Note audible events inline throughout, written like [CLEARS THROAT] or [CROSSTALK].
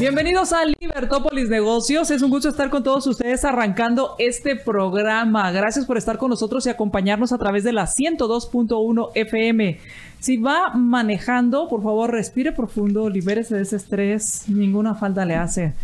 Bienvenidos a Libertópolis Negocios. Es un gusto estar con todos ustedes arrancando este programa. Gracias por estar con nosotros y acompañarnos a través de la 102.1 FM. Si va manejando, por favor, respire profundo, libérese de ese estrés. Ninguna falta le hace.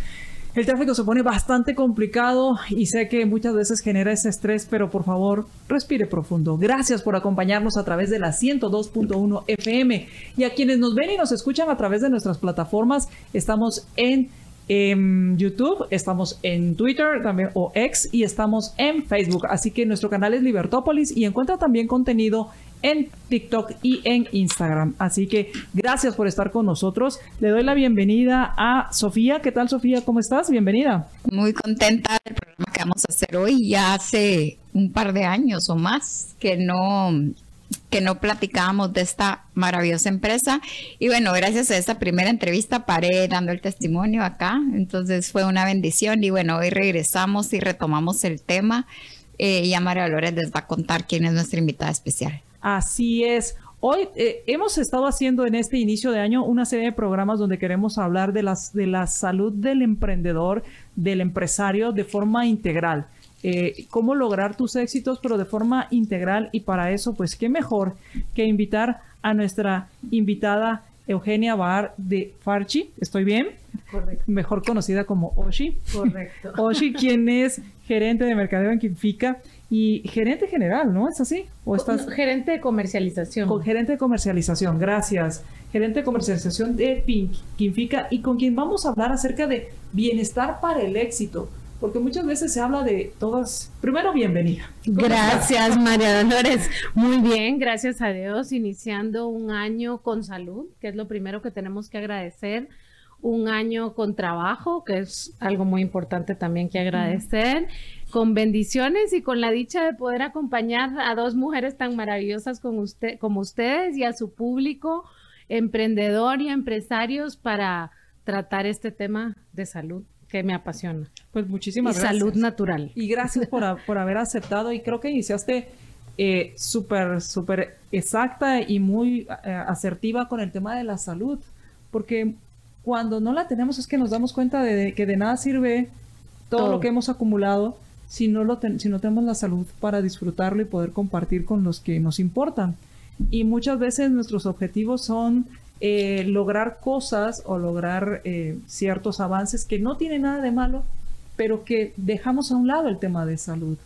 El tráfico se pone bastante complicado y sé que muchas veces genera ese estrés, pero por favor, respire profundo. Gracias por acompañarnos a través de la 102.1 FM y a quienes nos ven y nos escuchan a través de nuestras plataformas, estamos en en YouTube, estamos en Twitter también o X y estamos en Facebook. Así que nuestro canal es Libertópolis y encuentra también contenido en TikTok y en Instagram. Así que gracias por estar con nosotros. Le doy la bienvenida a Sofía. ¿Qué tal, Sofía? ¿Cómo estás? Bienvenida. Muy contenta del programa que vamos a hacer hoy. Ya hace un par de años o más que no que no platicábamos de esta maravillosa empresa. Y bueno, gracias a esta primera entrevista paré dando el testimonio acá. Entonces fue una bendición y bueno, hoy regresamos y retomamos el tema. Eh, y María Dolores les va a contar quién es nuestra invitada especial. Así es. Hoy eh, hemos estado haciendo en este inicio de año una serie de programas donde queremos hablar de, las, de la salud del emprendedor, del empresario de forma integral. Eh, cómo lograr tus éxitos, pero de forma integral. Y para eso, pues, qué mejor que invitar a nuestra invitada Eugenia Bar de Farchi. ¿Estoy bien? Correcto. Mejor conocida como Oshi. Correcto. [LAUGHS] Oshi, quien es gerente de mercadeo en Quinfica y gerente general, ¿no? ¿Es así? ¿O estás... Gerente de comercialización. Con gerente de comercialización, gracias. Gerente de comercialización de Quinfica y con quien vamos a hablar acerca de bienestar para el éxito. Porque muchas veces se habla de todas. Primero, bienvenida. Gracias, María Dolores. Muy bien, gracias a Dios. Iniciando un año con salud, que es lo primero que tenemos que agradecer un año con trabajo, que es algo muy importante también que agradecer, con bendiciones y con la dicha de poder acompañar a dos mujeres tan maravillosas como, usted, como ustedes y a su público emprendedor y empresarios para tratar este tema de salud que me apasiona. Pues muchísimas y Salud natural. Y gracias por, por haber aceptado y creo que iniciaste eh, súper, súper exacta y muy eh, asertiva con el tema de la salud, porque cuando no la tenemos es que nos damos cuenta de, que de nada sirve todo, lo que hemos acumulado si no, lo si no tenemos la salud para disfrutarlo y poder compartir con los que nos importan. Y muchas veces nuestros objetivos son eh, lograr cosas o lograr eh, ciertos avances que no tienen nada de malo, pero que dejamos a un lado el tema de salud.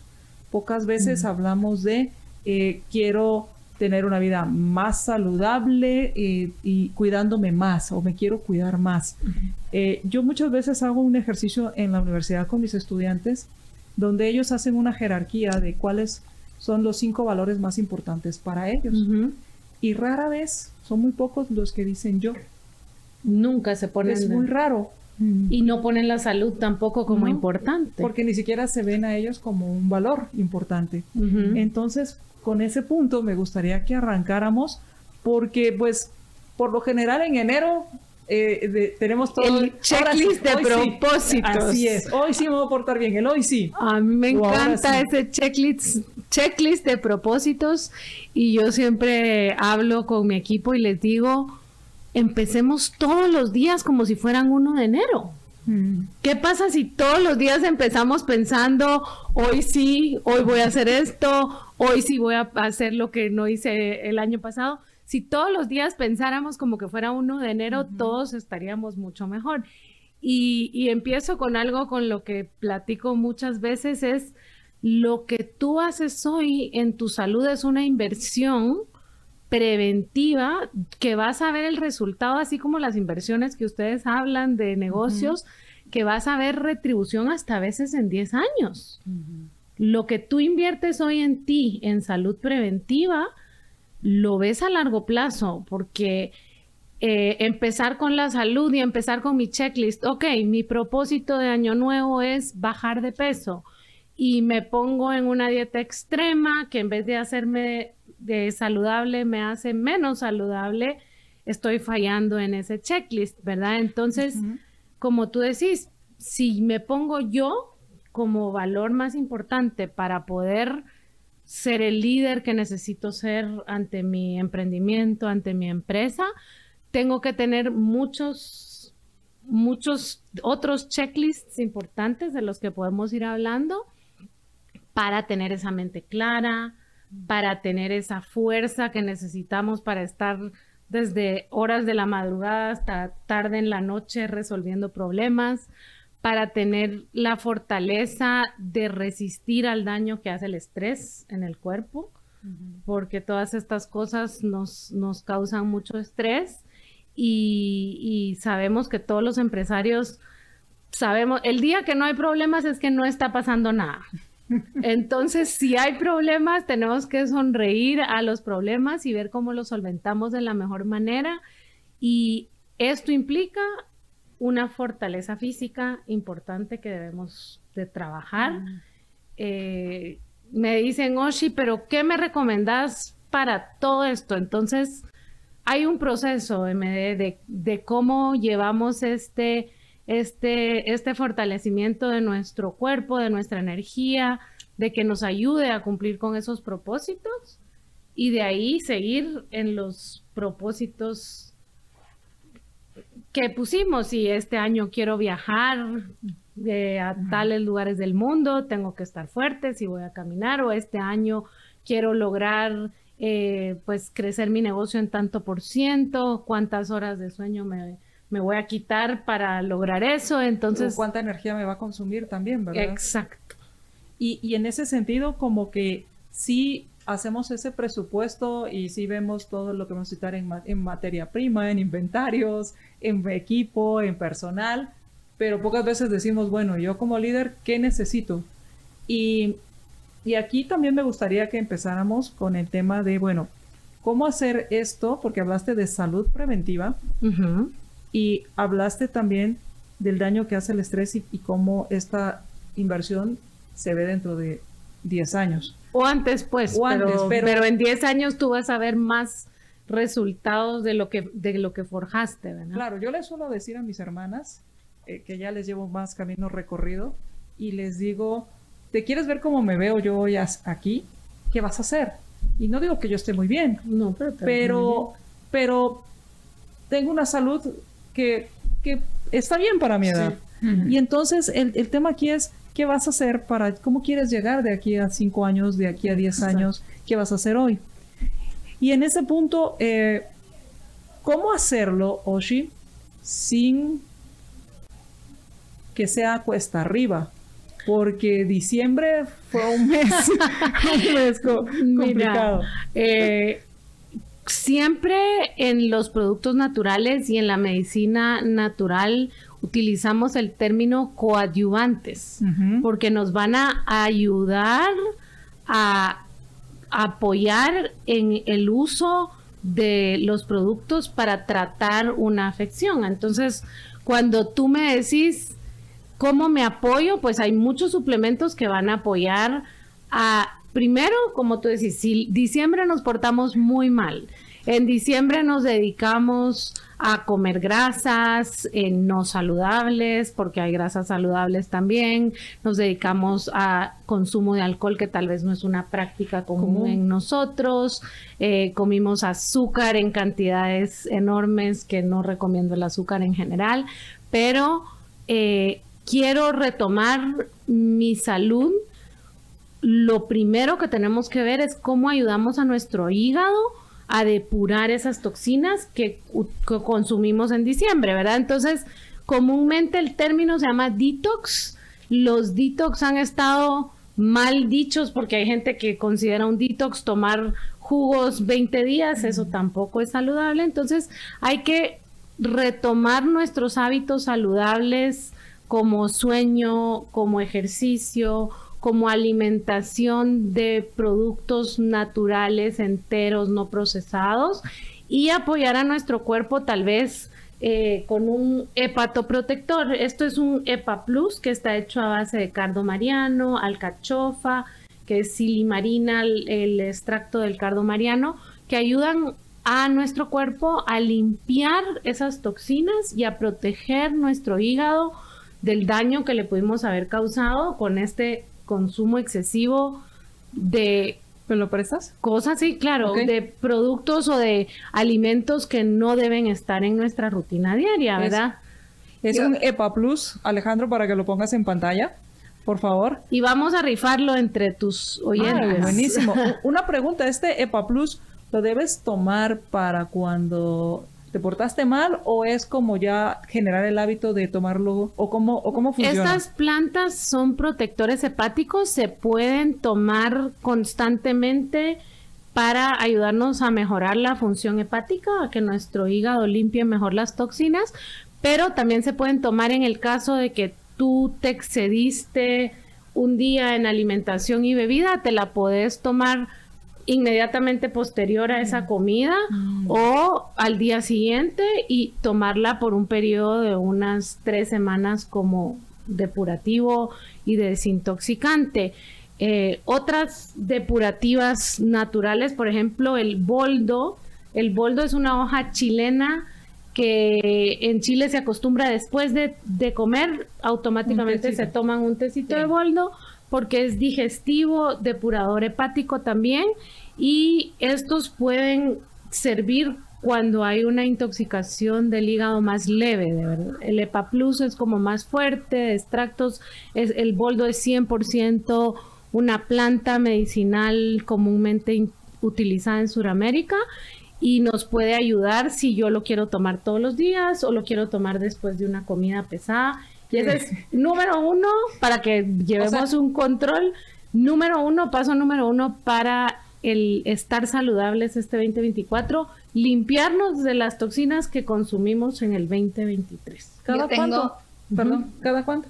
Pocas veces hablamos de eh, quiero tener una vida más saludable eh, y cuidándome más o me quiero cuidar más. Eh, yo muchas veces hago un ejercicio en la universidad con mis estudiantes donde ellos hacen una jerarquía de cuáles son los cinco valores más importantes para ellos. Y rara vez, son muy pocos los que dicen yo. Nunca se ponen. Es muy raro. Y no ponen la salud tampoco como importante. Porque ni siquiera se ven a ellos como un valor importante. Entonces, con ese punto me gustaría que arrancáramos porque pues por lo general en enero eh, tenemos todo el checklist de propósitos. así es. Hoy sí me voy a portar bien. El hoy sí. A mí me encanta ese checklist, checklist de propósitos y yo siempre hablo con mi equipo y les digo, empecemos todos los días como si fueran uno de enero. Mm. ¿Qué pasa si todos los días empezamos pensando, hoy sí, hoy voy a hacer esto, hoy sí voy a hacer lo que no hice el año pasado? Si todos los días pensáramos como que fuera uno de enero, todos estaríamos mucho mejor. Y, y empiezo con algo con lo que platico muchas veces, es lo que tú haces hoy en tu salud es una inversión preventiva que vas a ver el resultado, así como las inversiones que ustedes hablan de negocios, que vas a ver retribución hasta a veces en 10 años. Lo que tú inviertes hoy en ti, en salud preventiva, lo ves a largo plazo, porque eh, empezar con la salud y empezar con mi checklist, ok, mi propósito de año nuevo es bajar de peso y me pongo en una dieta extrema que en vez de hacerme de saludable me hace menos saludable, estoy fallando en ese checklist, ¿verdad? Entonces, como tú decís, si me pongo yo como valor más importante para poder ser el líder que necesito ser ante mi emprendimiento, ante mi empresa, tengo que tener muchos, muchos otros checklists importantes de los que podemos ir hablando para tener esa mente clara, para tener esa fuerza que necesitamos para estar desde horas de la madrugada hasta tarde en la noche resolviendo problemas, para tener la fortaleza de resistir al daño que hace el estrés en el cuerpo, porque todas estas cosas nos, nos causan mucho estrés y, y, sabemos que todos los empresarios sabemos, el día que no hay problemas es que no está pasando nada. Entonces, si hay problemas, tenemos que sonreír a los problemas y ver cómo los solventamos de la mejor manera. Y esto implica una fortaleza física importante que debemos de trabajar. Eh, me dicen, Oshi, pero ¿qué me recomendás para todo esto? Entonces, hay un proceso, MD, de, de cómo llevamos este este, este fortalecimiento de nuestro cuerpo, de nuestra energía, de que nos ayude a cumplir con esos propósitos y de ahí seguir en los propósitos que pusimos. Si este año quiero viajar de a tales lugares del mundo, tengo que estar fuerte si voy a caminar o este año quiero lograr eh, pues crecer mi negocio en tanto por ciento, cuántas horas de sueño me, me voy a quitar para lograr eso, entonces... ¿Cuánta energía me va a consumir también, verdad? Exacto. Y, y en ese sentido, como que sí hacemos ese presupuesto y sí vemos todo lo que vamos a citar en, en materia prima, en inventarios, en equipo, en personal, pero pocas veces decimos, bueno, yo como líder, ¿qué necesito? Y, y aquí también me gustaría que empezáramos con el tema de, bueno, ¿cómo hacer esto? Porque hablaste de salud preventiva. Y hablaste también del daño que hace el estrés y, cómo esta inversión se ve dentro de 10 años. O antes, pues, pero, en 10 años tú vas a ver más resultados de lo que, de lo que forjaste, ¿verdad? Claro, yo les suelo decir a mis hermanas, eh, que ya les llevo más camino recorrido, y les digo, ¿te quieres ver cómo me veo yo hoy aquí? ¿Qué vas a hacer? Y no digo que yo esté muy bien, no, pero, pero tengo una salud que, está bien para mi edad. Y entonces el, tema aquí es, ¿qué vas a hacer para, cómo quieres llegar de aquí a cinco años, de aquí a diez años? ¿Qué vas a hacer hoy? Y en ese punto, eh, ¿cómo hacerlo, Oshi, sin que sea cuesta arriba? Porque diciembre fue un mes, [LAUGHS] [LAUGHS] un mes complicado. Eh, siempre en los productos naturales y en la medicina natural utilizamos el término coadyuvantes porque nos van a ayudar a apoyar en el uso de los productos para tratar una afección. Entonces, cuando tú me decís cómo me apoyo, pues hay muchos suplementos que van a apoyar a primero, como tú decís, si diciembre nos portamos muy mal, en diciembre nos dedicamos a comer grasas eh, no saludables, porque hay grasas saludables también. Nos dedicamos a consumo de alcohol, que tal vez no es una práctica común, en nosotros. Eh, comimos azúcar en cantidades enormes, que no recomiendo el azúcar en general, pero eh, quiero retomar mi salud lo primero que tenemos que ver es cómo ayudamos a nuestro hígado a depurar esas toxinas que, consumimos en diciembre, ¿verdad? Entonces, comúnmente el término se llama detox. Los detox han estado mal dichos porque hay gente que considera un detox tomar jugos 20 días, eso tampoco es saludable. Entonces, hay que retomar nuestros hábitos saludables como sueño, como ejercicio, como alimentación de productos naturales, enteros, no procesados, y apoyar a nuestro cuerpo tal vez eh, con un hepatoprotector. Esto es un EPA Plus que está hecho a base de cardo mariano, alcachofa, que es silimarina, el, el extracto del cardo mariano, que ayudan a nuestro cuerpo a limpiar esas toxinas y a proteger nuestro hígado del daño que le pudimos haber causado con este consumo excesivo de ¿Me lo prestas? Cosas, sí, claro, de productos o de alimentos que no deben estar en nuestra rutina diaria, ¿verdad? Es, un EPA Plus, Alejandro, para que lo pongas en pantalla, por favor. Y vamos a rifarlo entre tus oyentes. buenísimo. [LAUGHS] Una pregunta, ¿este EPA Plus lo debes tomar para cuando te portaste mal o es como ya generar el hábito de tomarlo o cómo, o cómo funciona? Estas plantas son protectores hepáticos, se pueden tomar constantemente para ayudarnos a mejorar la función hepática, a que nuestro hígado limpie mejor las toxinas, pero también se pueden tomar en el caso de que tú te excediste un día en alimentación y bebida, te la puedes tomar inmediatamente posterior a esa mm. comida mm. o al día siguiente y tomarla por un periodo de unas tres semanas como depurativo y desintoxicante. Eh, otras depurativas naturales, por ejemplo, el boldo. El boldo es una hoja chilena que en Chile se acostumbra después de, comer, automáticamente se toman un tecito de boldo porque es digestivo, depurador hepático también y estos pueden servir cuando hay una intoxicación del hígado más leve, de verdad. El EPA Plus es como más fuerte, extractos, es, el boldo es 100% una planta medicinal comúnmente utilizada en Sudamérica y nos puede ayudar si yo lo quiero tomar todos los días o lo quiero tomar después de una comida pesada y ese es número uno para que llevemos un control. Número uno, paso número uno para el estar saludables este 2024, limpiarnos de las toxinas que consumimos en el 2023. ¿Cada cuánto? Perdón, ¿cada cuánto?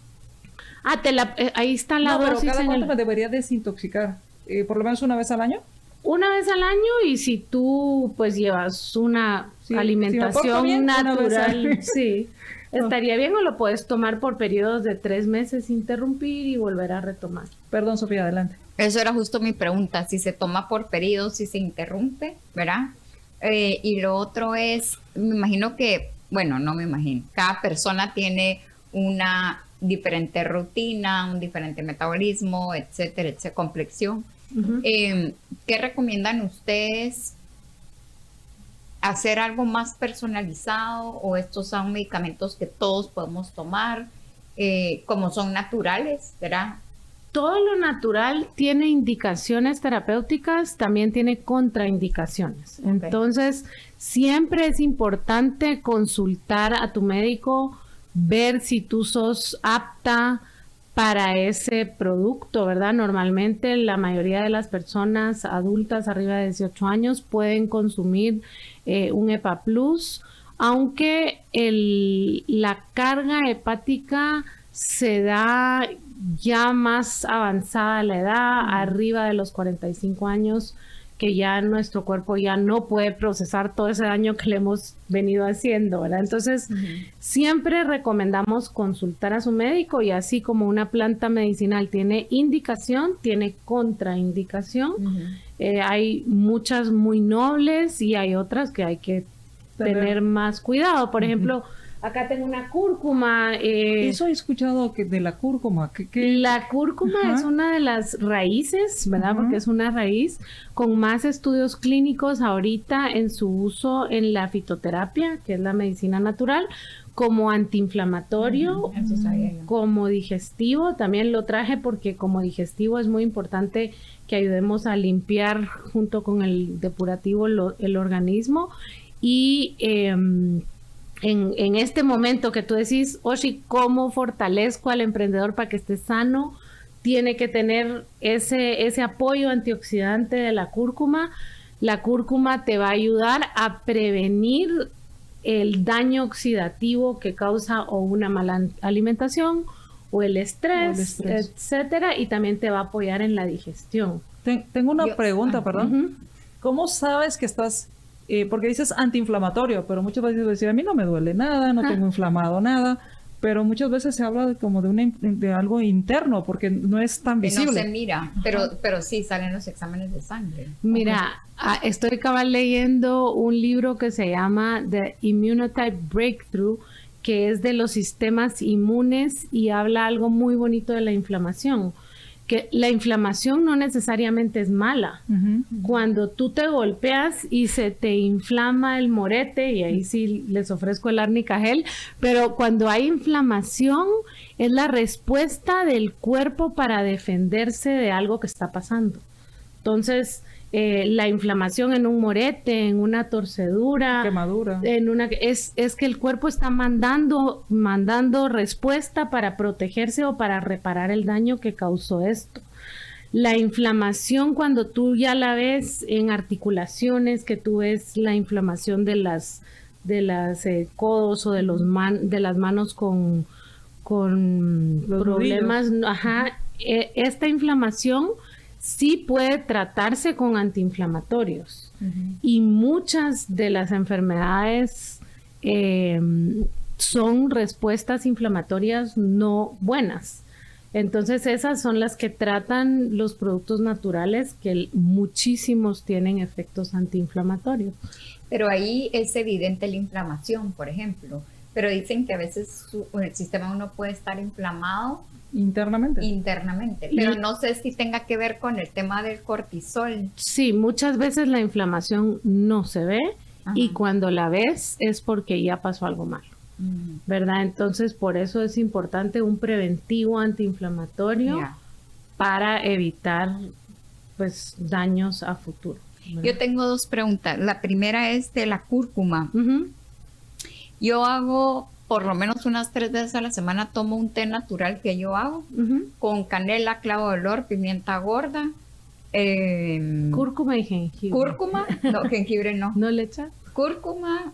Ah, te la, eh, ahí está la no, Pero ¿Cada cuánto me debería desintoxicar? Eh, ¿Por lo menos una vez al año? Una vez al año y si tú pues llevas una alimentación natural, sí. [LAUGHS] Estaría bien o lo puedes tomar por periodos de tres meses, interrumpir y volver a retomar. Perdón, Sofía, adelante. Eso era justo mi pregunta, si se toma por periodos, si se interrumpe, ¿verdad? Eh, y lo otro es, me imagino que, bueno, no me imagino, cada persona tiene una diferente rutina, un diferente metabolismo, etcétera, etcétera, complexión. Em, ¿Qué recomiendan ustedes hacer algo más personalizado o estos son medicamentos que todos podemos tomar eh, como son naturales, ¿verdad? Todo lo natural tiene indicaciones terapéuticas, también tiene contraindicaciones. Entonces, siempre es importante consultar a tu médico, ver si tú sos apta para ese producto, ¿verdad? Normalmente la mayoría de las personas adultas arriba de 18 años pueden consumir eh, un EPA Plus, aunque la carga hepática se da ya más avanzada la edad, arriba de los 45 años, que ya nuestro cuerpo ya no puede procesar todo ese daño que le hemos venido haciendo, ¿verdad? Entonces, siempre recomendamos consultar a su médico y así como una planta medicinal tiene indicación, tiene contraindicación. Eh, hay muchas muy nobles y hay otras que hay que tener más cuidado. Por ejemplo, Acá tengo una cúrcuma. Eh, Eso he escuchado que de la cúrcuma. que La cúrcuma es una de las raíces, ¿verdad? Porque es una raíz con más estudios clínicos ahorita en su uso en la fitoterapia, que es la medicina natural, como antiinflamatorio, como digestivo. También lo traje porque como digestivo es muy importante que ayudemos a limpiar junto con el depurativo el organismo. Y em, en, este momento que tú decís, Oshi, ¿cómo fortalezco al emprendedor para que esté sano? Tiene que tener ese, ese apoyo antioxidante de la cúrcuma. La cúrcuma te va a ayudar a prevenir el daño oxidativo que causa o una mala alimentación o el estrés, etcétera, y también te va a apoyar en la digestión. tengo una pregunta, ah, perdón. ¿Cómo sabes que estás eh, porque dices antiinflamatorio, pero muchas veces decir, a mí no me duele nada, no tengo inflamado nada, pero muchas veces se habla como de, una, de algo interno, porque no es tan visible. no se mira, pero, pero sí salen los exámenes de sangre. Mira, ah, estoy cabal leyendo un libro que se llama The Immunotype Breakthrough, que es de los sistemas inmunes y habla algo muy bonito de la inflamación que la inflamación no necesariamente es mala. Cuando tú te golpeas y se te inflama el morete, y ahí sí les ofrezco el árnica gel, pero cuando hay inflamación es la respuesta del cuerpo para defenderse de algo que está pasando. Entonces, eh, la inflamación en un morete, en una torcedura, quemadura, en una es, es que el cuerpo está mandando mandando respuesta para protegerse o para reparar el daño que causó esto. La inflamación cuando tú ya la ves en articulaciones, que tú ves la inflamación de las de las eh, codos o de los man, de las manos con con problemas, ajá, e, esta inflamación sí puede tratarse con antiinflamatorios y muchas de las enfermedades em, son respuestas inflamatorias no buenas. Entonces esas son las que tratan los productos naturales que muchísimos tienen efectos antiinflamatorios. Pero ahí es evidente la inflamación, por ejemplo. Pero dicen que a veces el sistema uno puede estar inflamado Internamente. Internamente, pero no sé si tenga que ver con el tema del cortisol. Sí, muchas veces la inflamación no se ve y cuando la ves es porque ya pasó algo malo. Mm. ¿Verdad? Entonces, por eso es importante un preventivo antiinflamatorio para evitar pues daños a futuro. Yo tengo dos preguntas. La primera es de la cúrcuma. Yo hago por lo menos unas tres veces a la semana tomo un té natural que yo hago con canela, clavo de olor, pimienta gorda. Em, cúrcuma y jengibre. Cúrcuma, no, [LAUGHS] jengibre no. ¿No le echas? Cúrcuma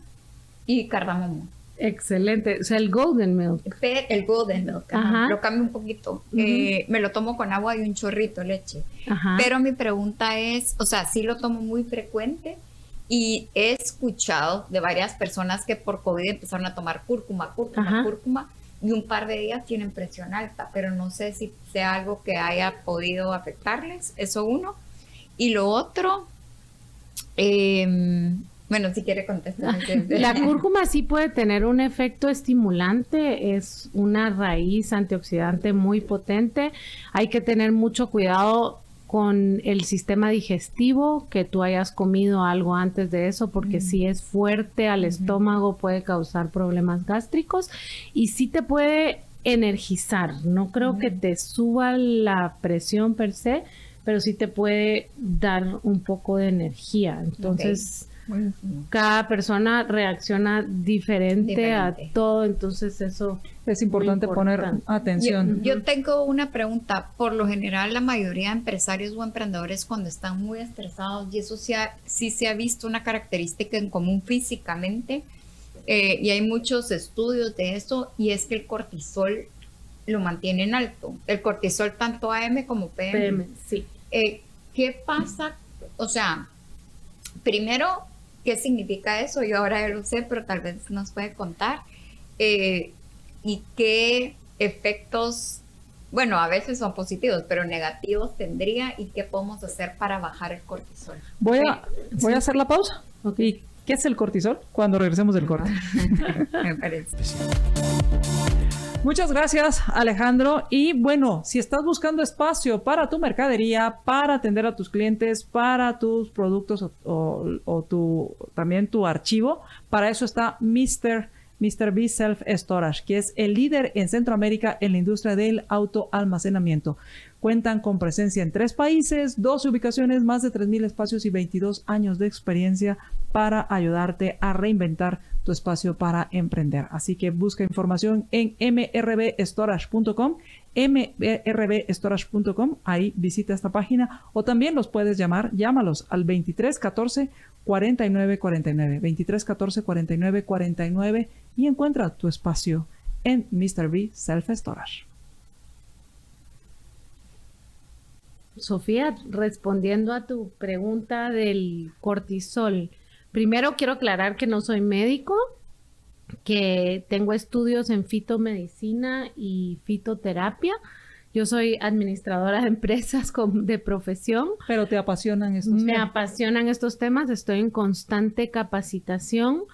y cardamomo. Excelente. O sea, el golden milk. El golden milk. Lo cambio un poquito. Eh, me lo tomo con agua y un chorrito de leche. Pero mi pregunta es, o sea, sí lo tomo muy frecuente, y he escuchado de varias personas que por COVID empezaron a tomar cúrcuma, cúrcuma, cúrcuma, y un par de días tienen presión alta, pero no sé si sea algo que haya podido afectarles, eso uno. Y lo otro, em, bueno, si quiere contestar. [LAUGHS] La cúrcuma sí puede tener un efecto estimulante, es una raíz antioxidante muy potente. Hay que tener mucho cuidado con el sistema digestivo, que tú hayas comido algo antes de eso, porque si es fuerte al estómago puede causar problemas gástricos y sí te puede energizar. No creo que te suba la presión per se, pero sí te puede dar un poco de energía. Entonces, cada persona reacciona diferente, a todo, entonces eso es importante, poner atención. Yo, tengo una pregunta. Por lo general, la mayoría de empresarios o emprendedores cuando están muy estresados, y eso sí, sí se ha visto una característica en común físicamente, eh, y hay muchos estudios de eso, y es que el cortisol lo mantiene en alto. El cortisol tanto AM como PM. sí. Eh, ¿Qué pasa? O sea, primero ¿Qué significa eso? Yo ahora ya lo sé, pero tal vez nos puede contar. Eh, ¿Y qué efectos, bueno, a veces son positivos, pero negativos tendría y qué podemos hacer para bajar el cortisol? Voy a, voy a hacer la pausa. ¿Y qué es el cortisol? Cuando regresemos del corte. [LAUGHS] Me parece. Muchas gracias, Alejandro. Y bueno, si estás buscando espacio para tu mercadería, para atender a tus clientes, para tus productos o, tu, también tu archivo, para eso está Mr. Mr. B Self Storage, que es el líder en Centroamérica en la industria del autoalmacenamiento. Cuentan con presencia en tres países, 12 ubicaciones, más de 3.000 espacios y 22 años de experiencia para ayudarte a reinventar tu espacio para emprender. Así que busca información en mrbstorage.com, mrbstorage.com, ahí visita esta página o también los puedes llamar, llámalos al 2314 4949, 2314 4949 y encuentra tu espacio en Mr. B Self Storage. Sofía, respondiendo a tu pregunta del cortisol, primero quiero aclarar que no soy médico, que tengo estudios en fitomedicina y fitoterapia. Yo soy administradora de empresas de profesión. Pero te apasionan estos Me temas. Me apasionan estos temas, estoy en constante capacitación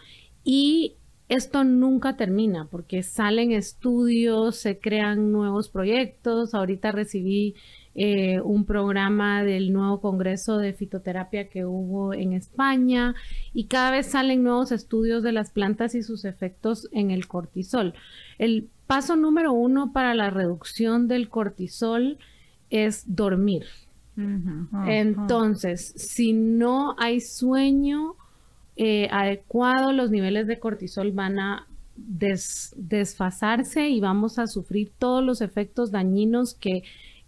y esto nunca termina porque salen estudios, se crean nuevos proyectos. Ahorita recibí eh, un programa del nuevo Congreso de Fitoterapia que hubo en España y cada vez salen nuevos estudios de las plantas y sus efectos en el cortisol. El paso número uno para la reducción del cortisol es dormir. Entonces, si no hay sueño eh, adecuado, los niveles de cortisol van a desfasarse y vamos a sufrir todos los efectos dañinos que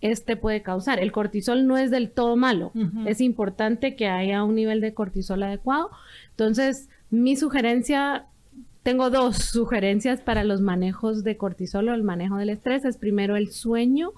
este puede causar. El cortisol no es del todo malo. Es importante que haya un nivel de cortisol adecuado. Entonces, mi sugerencia, tengo dos sugerencias para los manejos de cortisol o el manejo del estrés. Es primero el sueño.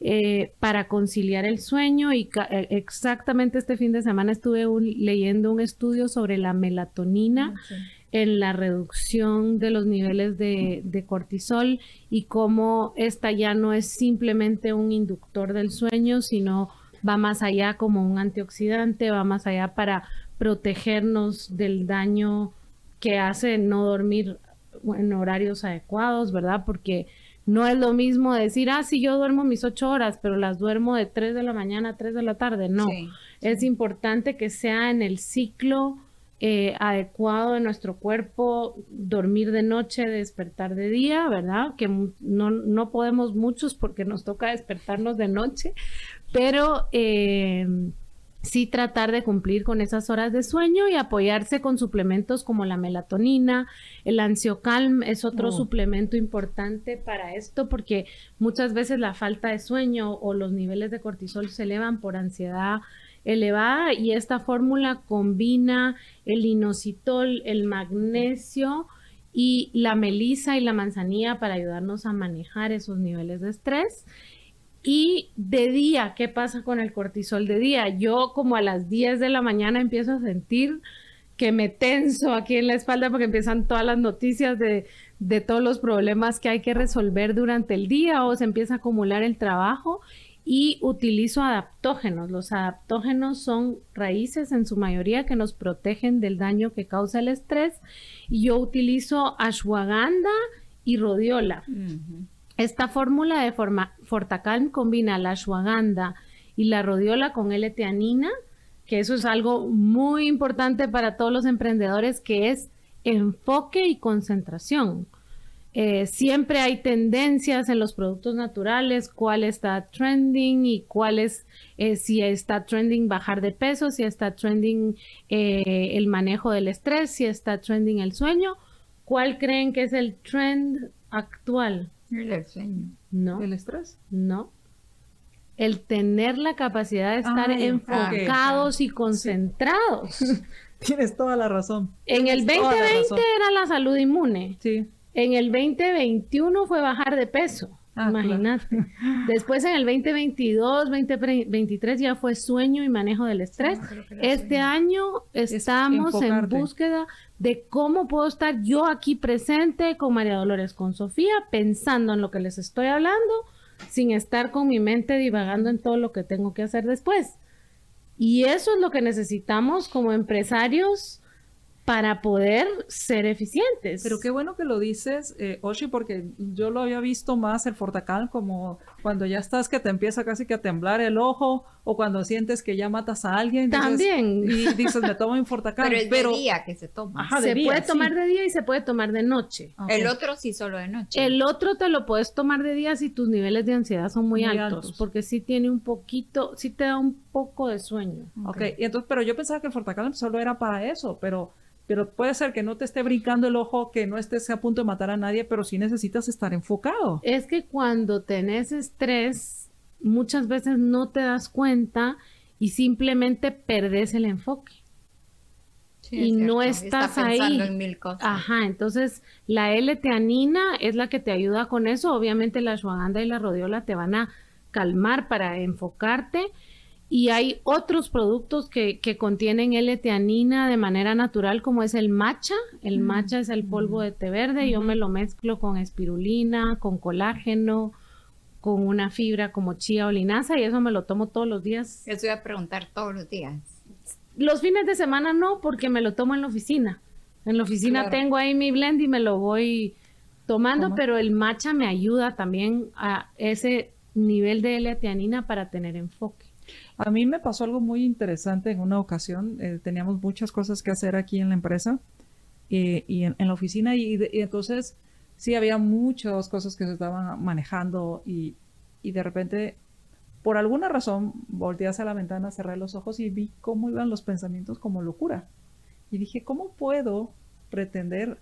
Eh, para conciliar el sueño y eh, exactamente este fin de semana estuve leyendo un estudio sobre la melatonina. Ah, en la reducción de los niveles de, cortisol y cómo esta ya no es simplemente un inductor del sueño, sino va más allá como un antioxidante, va más allá para protegernos del daño que hace no dormir en horarios adecuados, ¿verdad? Porque no es lo mismo decir, ah, sí, yo duermo mis ocho horas, pero las duermo de tres de la mañana a tres de la tarde. No, es importante que sea en el ciclo eh, adecuado de nuestro cuerpo, dormir de noche, despertar de día, ¿verdad? Que no, no podemos muchos porque nos toca despertarnos de noche, pero eh, sí tratar de cumplir con esas horas de sueño y apoyarse con suplementos como la melatonina, el ansiocalm es otro oh. suplemento importante para esto porque muchas veces la falta de sueño o los niveles de cortisol se elevan por ansiedad elevada y esta fórmula combina el inositol, el magnesio y la melisa y la manzanilla para ayudarnos a manejar esos niveles de estrés. Y de día, ¿qué pasa con el cortisol de día? Yo como a las 10 de la mañana empiezo a sentir que me tenso aquí en la espalda porque empiezan todas las noticias de, de todos los problemas que hay que resolver durante el día o se empieza a acumular el trabajo y utilizo adaptógenos. Los adaptógenos son raíces en su mayoría que nos protegen del daño que causa el estrés y yo utilizo ashwagandha y rhodiola. Esta fórmula de forma, Fortacalm combina la ashwagandha y la rhodiola con L-teanina, que eso es algo muy importante para todos los emprendedores, que es enfoque y concentración. Eh, siempre hay tendencias en los productos naturales, cuál está trending y cuál es, eh, si está trending bajar de peso, si está trending eh, el manejo del estrés, si está trending el sueño. ¿Cuál creen que es el trend actual? El sueño. No. ¿El estrés? No. El tener la capacidad de estar enfocados y concentrados. [LAUGHS] Tienes toda la razón. En el 2020 era la salud inmune. Sí. En el 2021 fue bajar de peso. Ah, imagínate. [LAUGHS] Después en el 2022, 2023 ya fue sueño y manejo del estrés. este año estamos en búsqueda de cómo puedo estar yo aquí presente con María Dolores, con Sofía, pensando en lo que les estoy hablando, sin estar con mi mente divagando en todo lo que tengo que hacer después. Y eso es lo que necesitamos como empresarios para poder ser eficientes. Pero qué bueno que lo dices, eh, Oshi, porque yo lo había visto más el Fortacal como cuando ya estás que te empieza casi que a temblar el ojo o cuando sientes que ya matas a alguien. También. y dices, me tomo un Fortacal. Pero es de día que se toma. se puede tomar de día y se puede tomar de noche. El otro sí solo de noche. El otro te lo puedes tomar de día si tus niveles de ansiedad son muy, altos, porque sí tiene un poquito, sí te da un poco de sueño. Ok, y entonces, pero yo pensaba que el Fortacal solo era para eso, pero pero puede ser que no te esté brincando el ojo, que no estés a punto de matar a nadie, pero sí necesitas estar enfocado. Es que cuando tenés estrés, muchas veces no te das cuenta y simplemente perdés el enfoque. y no estás ahí. En mil cosas. Ajá, entonces la L-teanina es la que te ayuda con eso. Obviamente la ashwagandha y la rodiola te van a calmar para enfocarte Y hay otros productos que, que contienen L-teanina de manera natural, como es el matcha. El matcha es el polvo de té verde. Yo me lo mezclo con espirulina, con colágeno, con una fibra como chía o linaza y eso me lo tomo todos los días. Eso iba a preguntar todos los días. Los fines de semana no, porque me lo tomo en la oficina. En la oficina Claro. tengo ahí mi blend y me lo voy tomando, Toma. pero el matcha me ayuda también a ese nivel de L-teanina para tener enfoque. A mí me pasó algo muy interesante en una ocasión. eh, teníamos muchas cosas que hacer aquí en la empresa eh, y en, la oficina y entonces sí había muchas cosas que se estaban manejando y, y de repente, por alguna razón, volteé hacia la ventana, cerré los ojos y vi cómo iban los pensamientos como locura. Y dije, ¿cómo puedo pretender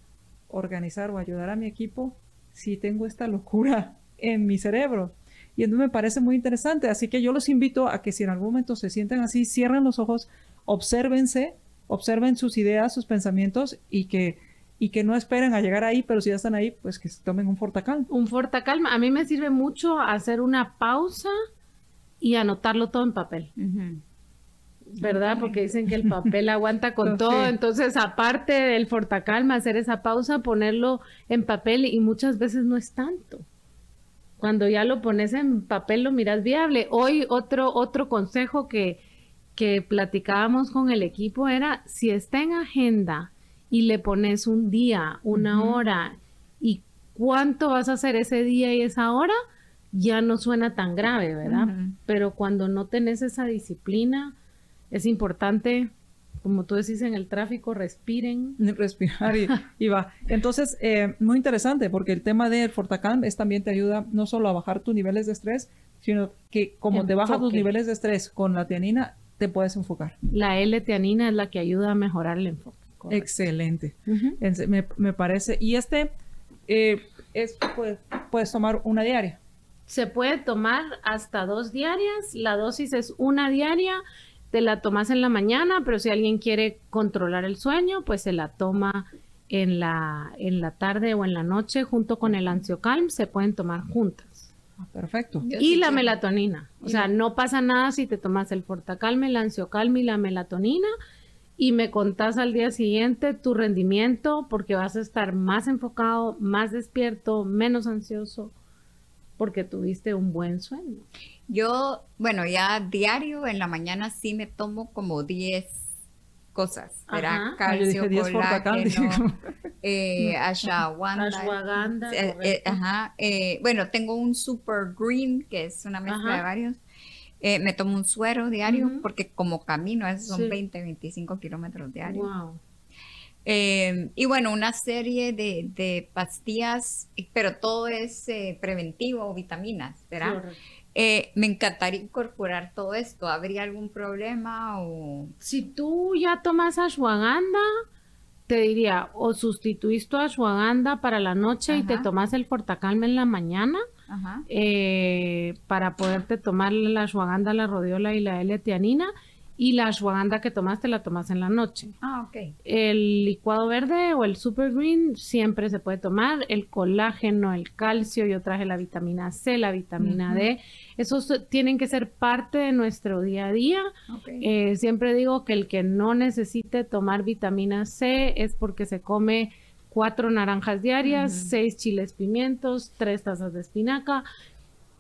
organizar o ayudar a mi equipo si tengo esta locura en mi cerebro? Y entonces me parece muy interesante. Así que yo los invito a que si en algún momento se sienten así, cierren los ojos, obsérvense, observen sus ideas, sus pensamientos y que, y que no esperen a llegar ahí, pero si ya están ahí, pues que se tomen un fortacal. Un calma. A mí me sirve mucho hacer una pausa y anotarlo todo en papel. ¿verdad? Porque dicen que el papel aguanta con [LAUGHS] todo, entonces aparte del fortacalma, hacer esa pausa, ponerlo en papel y muchas veces no es tanto. Cuando ya lo pones en papel lo miras viable. Hoy otro otro consejo que que platicábamos con el equipo era si está en agenda y le pones un día, una hora y cuánto vas a hacer ese día y esa hora, ya no suena tan grave, ¿verdad? Pero cuando no tenés esa disciplina, es importante, como tú decís en el tráfico, respiren. [LAUGHS] respirar y, [LAUGHS] y va. Entonces, eh, muy interesante porque el tema del Fortacalm es también te ayuda no solo a bajar tus niveles de estrés, sino que como te bajas tus Enfoque. niveles de estrés con la tianina, te puedes enfocar. La L-teanina es la que ayuda a mejorar el enfoque. Correcto. Excelente. Ujú. En- Me, me parece. Y este eh, es, pues, puedes tomar una diaria. Se puede tomar hasta dos diarias. La dosis es una diaria. Te la tomas en la mañana, pero si alguien quiere controlar el sueño, pues se la toma en la, en la tarde o en la noche junto con el ansiocalm. Se pueden tomar juntas. Ah, perfecto. Yo y sí la quiero. melatonina. O sea, no pasa nada si te tomas el fortacalme, el ansiocalme y la melatonina y me contás al día siguiente tu rendimiento porque vas a estar más enfocado, más despierto, menos ansioso porque tuviste un buen sueño. Yo, bueno, ya diario en la mañana sí me tomo como 10 cosas. Será. Ah, calcio, dije 10 Fortacalm, dije colágeno, eh, ashwagandha. Ashwagandha, Eh, eh, ajá. eh, bueno, tengo un super green que es una mezcla Ajá. de varios. Eh, me tomo un suero diario porque como camino, esos son Sí. 20, 25 kilómetros diarios. Wow. Eh, y bueno, una serie de, de pastillas, pero todo es eh, preventivo, vitaminas, ¿verdad? Correcto. Eh, me encantaría incorporar todo esto. ¿Habría algún problema o...? Si tú ya tomas ashwagandha, te diría, o sustituís tu ashwagandha para la noche y te tomas el fortacalme en la mañana, Ajá. eh, para poderte tomar la ashwagandha, la rodiola y la L-teanina, y la ashwagandha que tomaste la tomas en la noche. Ah, ok. El licuado verde o el super green siempre se puede tomar, el colágeno, el calcio, yo traje la vitamina C, la vitamina. D, esos tienen que ser parte de nuestro día a día. ok. Eh, siempre digo que el que no necesite tomar vitamina C es porque se come cuatro naranjas diarias, seis chiles pimientos, tres tazas de espinaca.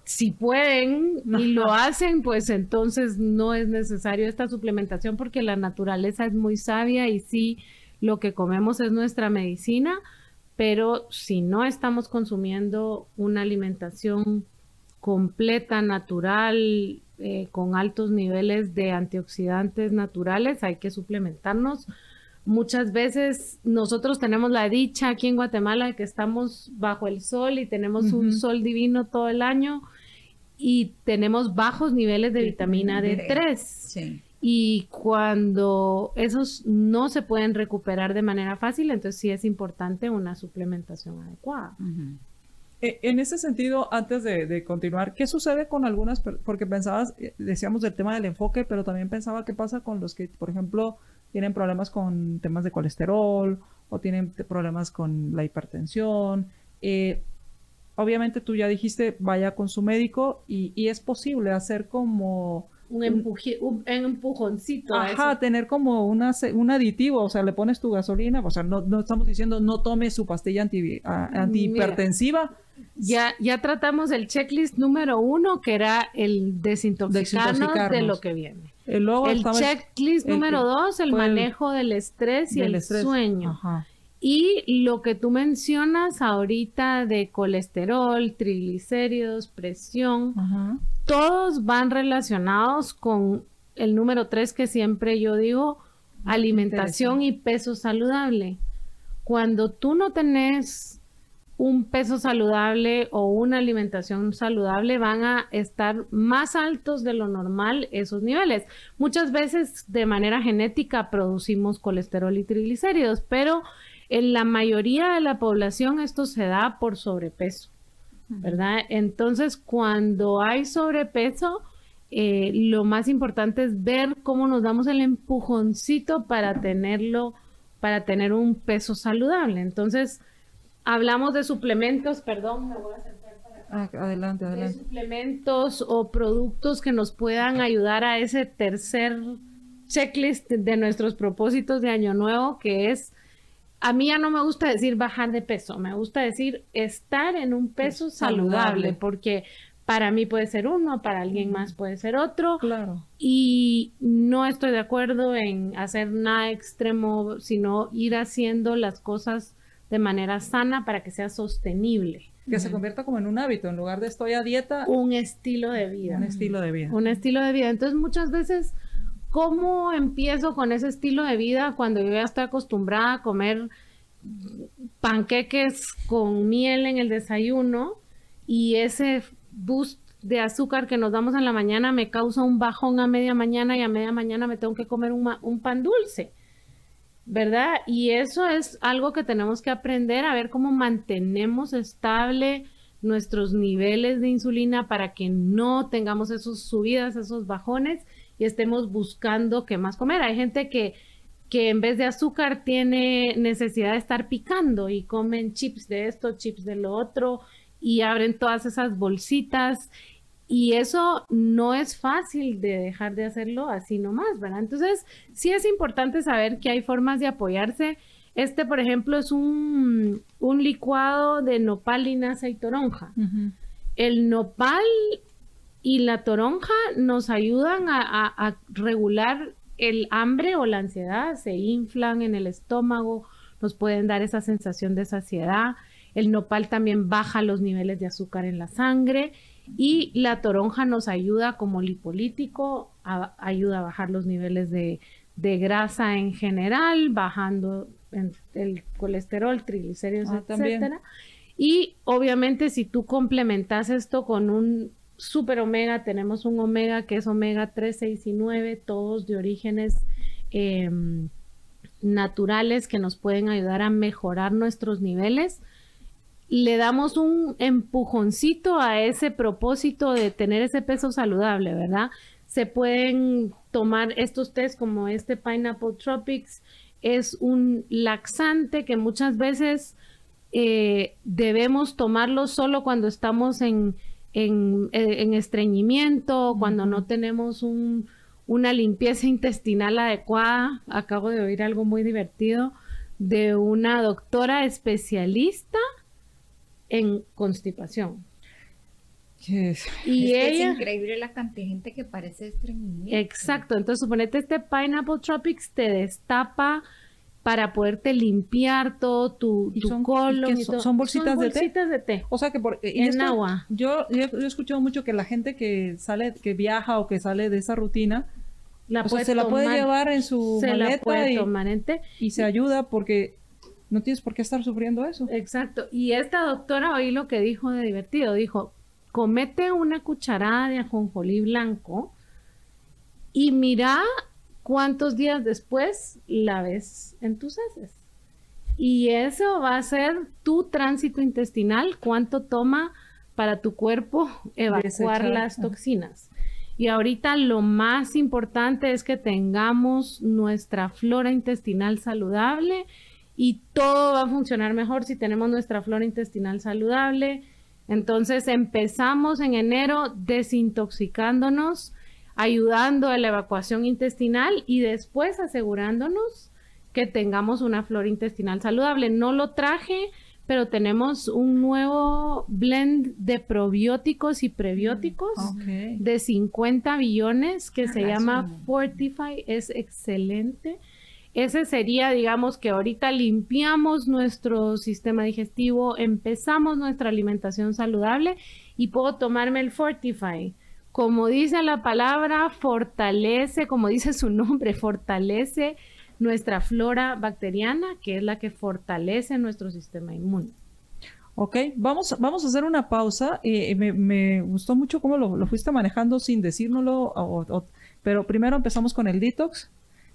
Si pueden y lo hacen, pues entonces no es necesario esta suplementación porque la naturaleza es muy sabia y sí, lo que comemos es nuestra medicina, pero si no estamos consumiendo una alimentación completa, natural, eh, con altos niveles de antioxidantes naturales, hay que suplementarnos. Muchas veces nosotros tenemos la dicha aquí en Guatemala de que estamos bajo el sol y tenemos un sol divino todo el año y tenemos bajos niveles de vitamina D3. Sí. Y cuando esos no se pueden recuperar de manera fácil, entonces sí es importante una suplementación adecuada. Eh, En ese sentido, antes de, de continuar, ¿qué sucede con algunas? Porque pensabas, eh, decíamos del tema del enfoque, pero también pensaba qué pasa con los que, por ejemplo, tienen problemas con temas de colesterol o tienen problemas con la hipertensión. Eh, obviamente tú ya dijiste, vaya con su médico y, y es posible hacer como un, un, empujoncito. Ajá, tener como una, un aditivo, o sea, le pones tu gasolina, o sea, no, no estamos diciendo no tome su pastilla anti, antihipertensiva. Ya, ya tratamos el checklist número uno, que era el desintoxicarnos, de lo que viene. El, checklist número dos, el manejo del estrés y el sueño. Ajá. Y lo que tú mencionas ahorita de colesterol, triglicéridos, presión, todos van relacionados con el número tres que siempre yo digo, alimentación y peso saludable. Cuando tú no tenés un peso saludable o una alimentación saludable, van a estar más altos de lo normal esos niveles. Muchas veces de manera genética producimos colesterol y triglicéridos, pero en la mayoría de la población esto se da por sobrepeso, ¿verdad? Entonces, cuando hay sobrepeso, eh, lo más importante es ver cómo nos damos el empujoncito para tenerlo, para tener un peso saludable. Entonces, hablamos de suplementos, perdón, me voy a sentar para acá. Ah, adelante, adelante. De suplementos o productos que nos puedan ayudar a ese tercer checklist de nuestros propósitos de año nuevo, que es a mí ya no me gusta decir bajar de peso, me gusta decir estar en un peso saludable, porque para mí puede ser uno, para alguien más puede ser otro. Claro. Y no estoy de acuerdo en hacer nada extremo, sino ir haciendo las cosas de manera sana para que sea sostenible. Que se convierta como en un hábito, en lugar de estoy a dieta. Un estilo de vida. Un estilo de vida. Un estilo de vida. Entonces muchas veces ¿cómo empiezo con ese estilo de vida cuando yo ya estoy acostumbrada a comer panqueques con miel en el desayuno y ese boost de azúcar que nos damos en la mañana me causa un bajón a media mañana y a media mañana me tengo que comer un, pan dulce, ¿verdad? Y eso es algo que tenemos que aprender a ver cómo mantenemos estable nuestros niveles de insulina para que no tengamos esos subidas, esos bajones y estemos buscando qué más comer. Hay gente que, que en vez de azúcar tiene necesidad de estar picando y comen chips de esto, chips de lo otro y abren todas esas bolsitas y eso no es fácil de dejar de hacerlo así nomás, ¿verdad? Entonces, sí es importante saber que hay formas de apoyarse. Este, por ejemplo, es un, un licuado de nopal, linaza y toronja. El nopal y la toronja nos ayudan a, regular el hambre o la ansiedad, se inflan en el estómago, nos pueden dar esa sensación de saciedad. El nopal también baja los niveles de azúcar en la sangre y la toronja nos ayuda como lipolítico, ayuda a bajar los niveles de, grasa en general, bajando el colesterol, triglicéridos, ah, etcétera. Y obviamente si tú complementas esto con un super omega, tenemos un omega que es omega 3, 6 y 9, todos de orígenes em, naturales que nos pueden ayudar a mejorar nuestros niveles. Le damos un empujoncito a ese propósito de tener ese peso saludable, ¿verdad? Se pueden tomar estos test como este Pineapple Tropics, es un laxante que muchas veces eh, debemos tomarlo solo cuando estamos en en, en estreñimiento, cuando no tenemos un, una limpieza intestinal adecuada. Acabo de oír algo muy divertido de una doctora especialista en constipación. es? Y ella, es increíble la cantidad de gente que parece estreñimiento. Exacto, entonces suponete este Pineapple Tropics te destapa para poderte limpiar todo tu, tu colon. son, bolsitas, de, té? O sea que por, en agua. Yo, he escuchado mucho que la gente que sale, que viaja o que sale de esa rutina, la se la puede llevar en su maleta y, y se ayuda porque no tienes por qué estar sufriendo eso. Exacto. Y esta doctora oí lo que dijo de divertido. Dijo, comete una cucharada de ajonjolí blanco y mira cuántos días después la ves en tus heces. Y eso va a ser tu tránsito intestinal, cuánto toma para tu cuerpo evacuar las toxinas. Y ahorita lo más importante es que tengamos nuestra flora intestinal saludable y todo va a funcionar mejor si tenemos nuestra flora intestinal saludable. Entonces empezamos en enero desintoxicándonos ayudando a la evacuación intestinal y después asegurándonos que tengamos una flora intestinal saludable. No lo traje, pero tenemos un nuevo blend de probióticos y prebióticos de 50 billones que se llama Fortify. Es excelente. Ese sería, digamos, que ahorita limpiamos nuestro sistema digestivo, empezamos nuestra alimentación saludable y puedo tomarme el Fortify. Como dice la palabra, fortalece, como dice su nombre, fortalece nuestra flora bacteriana, que es la que fortalece nuestro sistema inmune. Ok, vamos, vamos a hacer una pausa. Eh, me, gustó mucho cómo lo, fuiste manejando sin decírnoslo, pero primero empezamos con el detox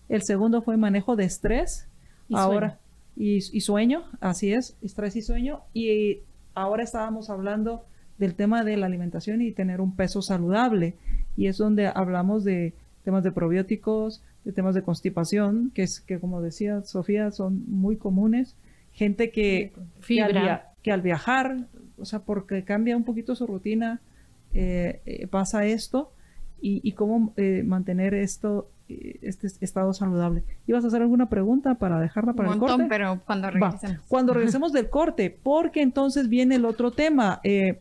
el segundo fue manejo de estrés. Y ahora. Y, sueño, así es, estrés y sueño. Y ahora estábamos hablando del tema de la alimentación y tener un peso saludable. Y es donde hablamos de temas de probióticos, de temas de constipación, que es que como decía Sofía, son muy comunes. Gente que, que, al, viajar, o sea, porque cambia un poquito su rutina, eh, eh, pasa esto. Y, cómo eh, mantener esto este estado saludable. ¿Ibas a hacer alguna pregunta para dejarla para el corte? pero cuando regresemos. cuando regresemos del corte, porque entonces viene el otro tema. Eh,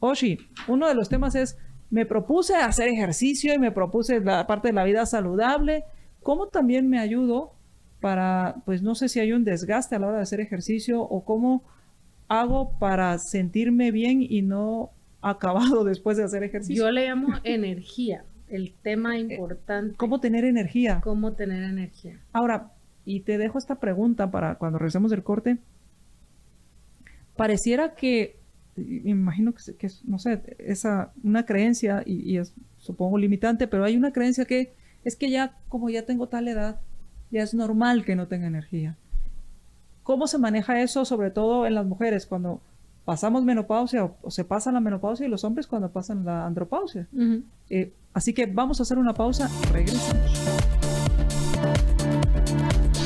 Oshi, uno de los temas es, me propuse hacer ejercicio y me propuse la parte de la vida saludable. ¿Cómo también me ayudo para, pues no sé si hay un desgaste a la hora de hacer ejercicio o cómo hago para sentirme bien y no acabado [LAUGHS] después de hacer ejercicio? Yo le llamo energía el tema eh, importante. ¿Cómo tener energía? ¿Cómo tener energía? Ahora, y te dejo esta pregunta para cuando regresemos del corte. Pareciera que, me imagino que, es, no sé, esa, una creencia, y, es supongo limitante, pero hay una creencia que es que ya, como ya tengo tal edad, ya es normal que no tenga energía. ¿Cómo se maneja eso, sobre todo en las mujeres, cuando pasamos menopausia o, se pasa la menopausia y los hombres cuando pasan la andropausia. Eh, así que vamos a hacer una pausa, regresamos.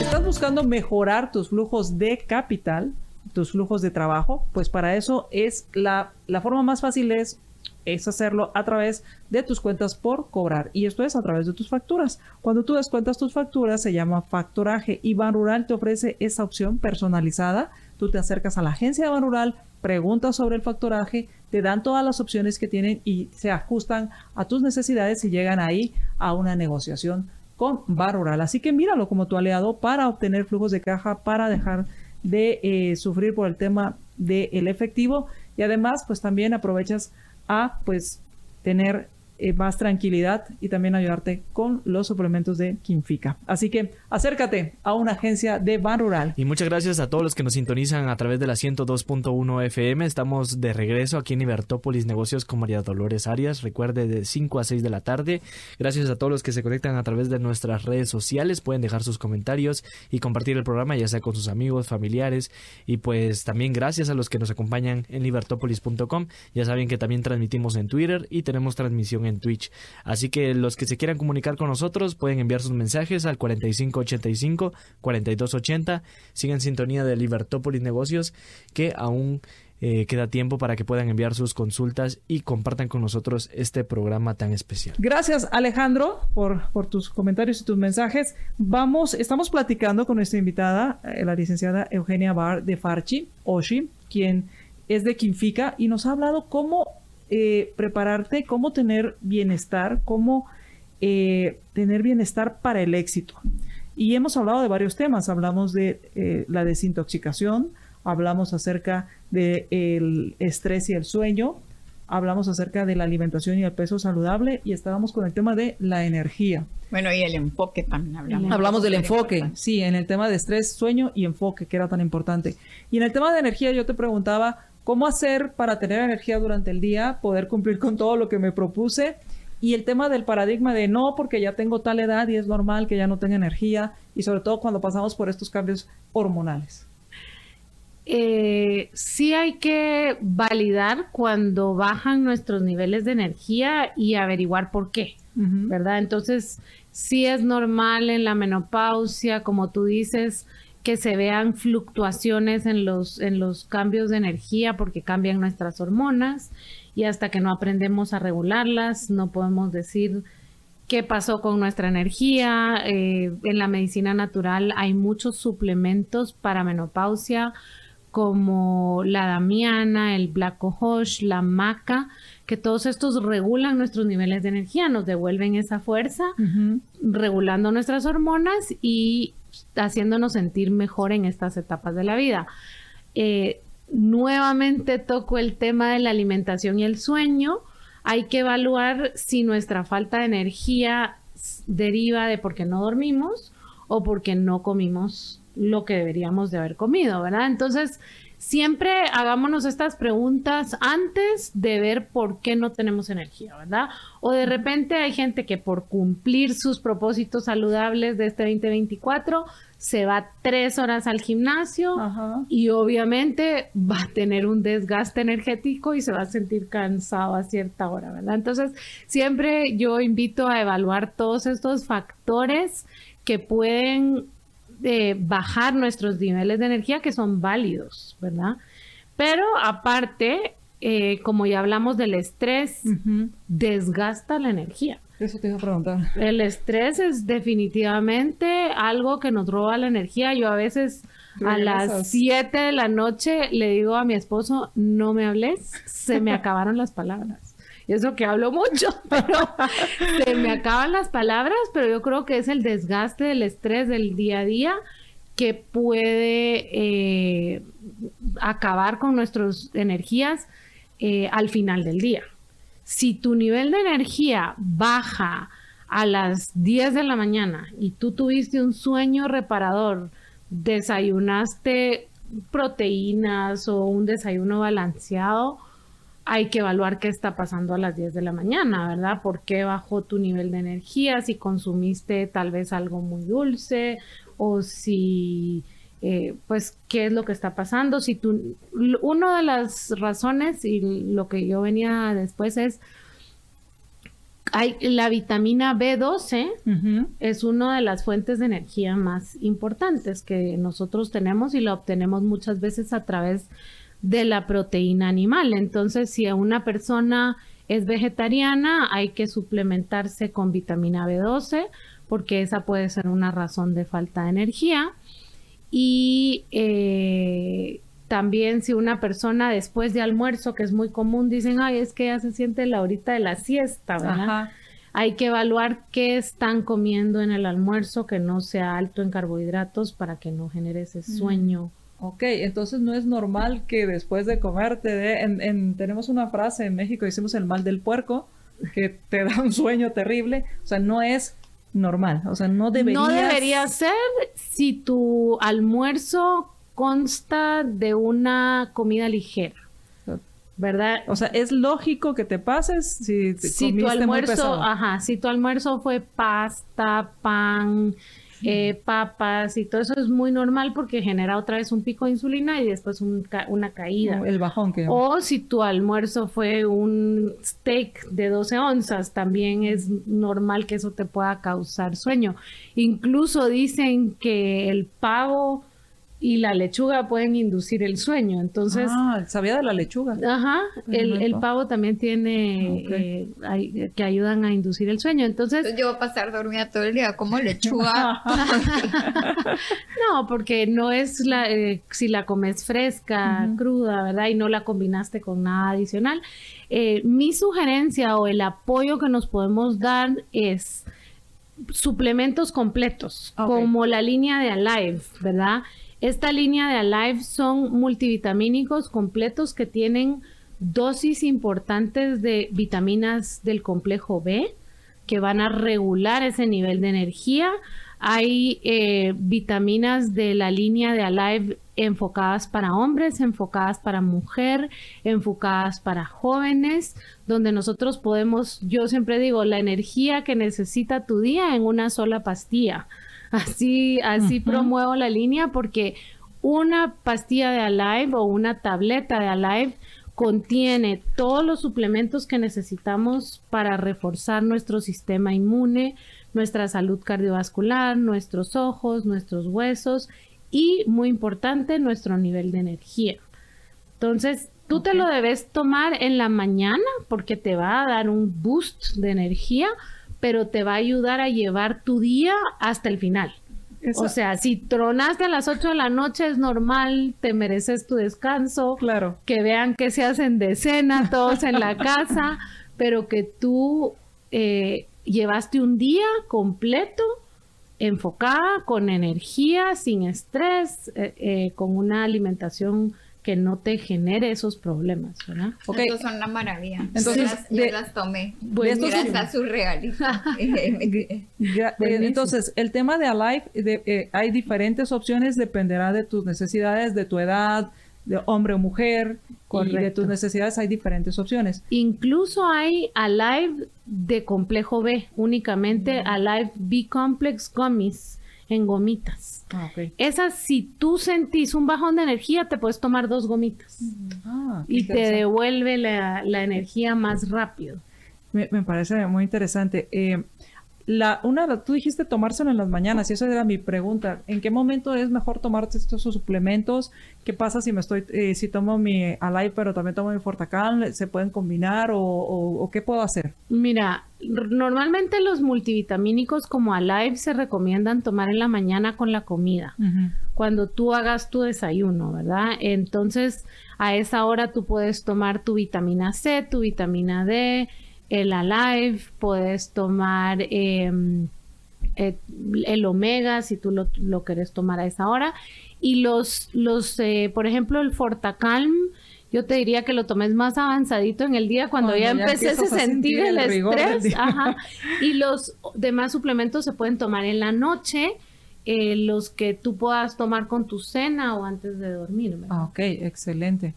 ¿Estás buscando mejorar tus flujos de capital, tus flujos de trabajo? Pues para eso es la, la forma más fácil es es hacerlo a través de tus cuentas por cobrar y esto es a través de tus facturas. Cuando tú descuentas tus facturas se llama factoraje y Ban Rural te ofrece esa opción personalizada. Tú te acercas a la agencia de Ban Rural, preguntas sobre el factoraje, te dan todas las opciones que tienen y se ajustan a tus necesidades y llegan ahí a una negociación con Ban Rural. Así que míralo como tu aliado para obtener flujos de caja, para dejar de eh, sufrir por el tema del efectivo. Y además pues también aprovechas a pues tener eh, más tranquilidad y también ayudarte con los suplementos de Quinfica. Así que acércate a una agencia de Ban Rural. Y muchas gracias a todos los que nos sintonizan a través de la 102.1 FM. Estamos de regreso aquí en Ibertópolis Negocios con María Dolores Arias. Recuerde de 5 a 6 de la tarde. Gracias a todos los que se conectan a través de nuestras redes sociales. Pueden dejar sus comentarios y compartir el programa ya sea con sus amigos, familiares y pues también gracias a los que nos acompañan en libertópolis.com. Ya saben que también transmitimos en Twitter y tenemos transmisión en en Twitch. Así que los que se quieran comunicar con nosotros pueden enviar sus mensajes al 4585 4280. Sigan sintonía de Libertópolis Negocios que aún eh, queda tiempo para que puedan enviar sus consultas y compartan con nosotros este programa tan especial. Gracias Alejandro por, por tus comentarios y tus mensajes. Vamos, estamos platicando con nuestra invitada, eh, la licenciada Eugenia Bar de Farchi, Oshi, quien es de Quinfica y nos ha hablado cómo eh, prepararte, cómo tener bienestar, cómo eh, tener bienestar para el éxito. Y hemos hablado de varios temas, hablamos de eh, la desintoxicación, hablamos acerca del estrés y el sueño, hablamos acerca de la alimentación y el peso saludable y estábamos con el tema de la energía. Bueno, y el enfoque también hablamos. Hablamos del enfoque, sí, en el tema de estrés, sueño y enfoque, que era tan importante. Y en el tema de energía yo te preguntaba, cómo hacer para tener energía durante el día, poder cumplir con todo lo que me propuse. Y el tema del paradigma de no, porque ya tengo tal edad y es normal que ya no tenga energía, y sobre todo cuando pasamos por estos cambios hormonales. Eh, sí hay que validar cuando bajan nuestros niveles de energía y averiguar por qué, ¿verdad? Entonces, sí es normal en la menopausia, como tú dices, que se vean fluctuaciones en los, en los cambios de energía porque cambian nuestras hormonas y hasta que no aprendemos a regularlas no podemos decir qué pasó con nuestra energía. Eh, en la medicina natural hay muchos suplementos para menopausia, como la damiana, el black cohosh, la maca, que todos estos regulan nuestros niveles de energía, nos devuelven esa fuerza, regulando nuestras hormonas y haciéndonos sentir mejor en estas etapas de la vida. Eh, nuevamente toco el tema de la alimentación y el sueño. Hay que evaluar si nuestra falta de energía deriva de porque no dormimos o porque no comimos lo que deberíamos de haber comido, ¿verdad? Entonces, siempre hagámonos estas preguntas antes de ver por qué no tenemos energía, ¿verdad? O de repente hay gente que por cumplir sus propósitos saludables de este 2024 se va tres horas al gimnasio y obviamente va a tener un desgaste energético y se va a sentir cansado a cierta hora, ¿verdad? Entonces, siempre yo invito a evaluar todos estos factores que pueden de bajar nuestros niveles de energía que son válidos, ¿verdad? Pero aparte, eh, como ya hablamos del estrés, desgasta la energía. Eso te iba a preguntar. El estrés es definitivamente algo que nos roba la energía. Yo a veces a las 7 de la noche le digo a mi esposo, no me hables, se me [LAUGHS] acabaron las palabras eso que hablo mucho, [LAUGHS] pero se me acaban las palabras, pero yo creo que es el desgaste del estrés del día a día que puede eh, acabar con nuestras energías eh, al final del día. Si tu nivel de energía baja a las 10 de la mañana y tú tuviste un sueño reparador, desayunaste proteínas o un desayuno balanceado, hay que evaluar qué está pasando a las 10 de la mañana, ¿verdad? ¿Por qué bajó tu nivel de energía? Si consumiste tal vez algo muy dulce o si, eh, pues, ¿qué es lo que está pasando? Si tú, una de las razones y lo que yo venía después es, hay, la vitamina B12 es una de las fuentes de energía más importantes que nosotros tenemos y la obtenemos muchas veces a través de de la proteína animal. Entonces, si a una persona es vegetariana, hay que suplementarse con vitamina B12 porque esa puede ser una razón de falta de energía. Y eh, también si una persona después de almuerzo, que es muy común, dicen, ay, es que ya se siente la horita de la siesta, ¿verdad? Hay que evaluar qué están comiendo en el almuerzo que no sea alto en carbohidratos para que no genere ese sueño. Ok, entonces no es normal que después de comer te dé, en, tenemos una frase en México, decimos el mal del puerco, que te da un sueño terrible, o sea, no es normal, o sea, no debería... No debería ser si tu almuerzo consta de una comida ligera. ¿Verdad? O sea, es lógico que te pases si, si tu almuerzo, ajá, si tu almuerzo fue pasta, pan, eh, papas y todo eso es muy normal porque genera otra vez un pico de insulina y después una caída. el bajón que... O si tu almuerzo fue un steak de 12 onzas, también es normal que eso te pueda causar sueño. Incluso dicen que el pavo y la lechuga pueden inducir el sueño. Entonces. Ah, sabía de la lechuga. Ajá. El, pavo también tiene eh, que ayudan a inducir el sueño. Entonces. Yo voy a pasar dormida todo el día como lechuga. [LAUGHS] no, porque no es la eh, si la comes fresca, cruda, ¿verdad? Y no la combinaste con nada adicional. Eh, mi sugerencia o el apoyo que nos podemos dar es suplementos completos, como la línea de Alive, ¿verdad? Esta línea de Alive son multivitamínicos completos que tienen dosis importantes de vitaminas del complejo B que van a regular ese nivel de energía. Hay eh, vitaminas de la línea de Alive enfocadas para hombres, enfocadas para mujer, enfocadas para jóvenes, donde nosotros podemos, yo siempre digo, la energía que necesita tu día en una sola pastilla. Así, así promuevo la línea porque una pastilla de Alive o una tableta de Alive contiene todos los suplementos que necesitamos para reforzar nuestro sistema inmune, nuestra salud cardiovascular, nuestros ojos, nuestros huesos y, muy importante, nuestro nivel de energía. Entonces, tú te lo debes tomar en la mañana porque te va a dar un boost de energía, pero te va a ayudar a llevar tu día hasta el final. O sea, si tronaste a las 8 de la noche es normal, te mereces tu descanso. Claro. Que vean que se hacen de cena todos en la casa, [LAUGHS] pero que tú eh, llevaste un día completo enfocada, con energía, sin estrés, eh, eh, con una alimentación que no te genere esos problemas, ¿verdad? Okay. Estos son una maravilla. Entonces, yo las, tomé. Pues, está surrealista. [LAUGHS] entonces, el tema de Alive, de, eh, hay diferentes opciones, dependerá de tus necesidades, de tu edad, de hombre o mujer, y de tus necesidades hay diferentes opciones. Incluso hay Alive de complejo B, únicamente Alive B Complex Gummies en gomitas. Ah, Esas, si tú sentís un bajón de energía, te puedes tomar dos gomitas. Ah, y te devuelve la, energía más rápido. Me, parece muy interesante. Eh, la, una, tú dijiste tomárselo en las mañanas y esa era mi pregunta. ¿En qué momento es mejor tomarte estos suplementos? ¿Qué pasa si me estoy, eh, si tomo mi Alive pero también tomo mi Fortacal? ¿Se pueden combinar o, qué puedo hacer? Mira, normalmente los multivitamínicos como Alive se recomiendan tomar en la mañana con la comida. Cuando tú hagas tu desayuno, ¿verdad? Entonces, a esa hora tú puedes tomar tu vitamina C, tu vitamina D, el Alive, puedes tomar em, eh, el Omega si tú lo, lo, querés tomar a esa hora. Y los, los eh, por ejemplo, el Fortacalm, yo te diría que lo tomes más avanzadito en el día cuando, ya, empieces a sentir, el, estrés. Y los demás suplementos se pueden tomar en la noche. Eh, los que tú puedas tomar con tu cena o antes de dormir. Ah, ok, excelente.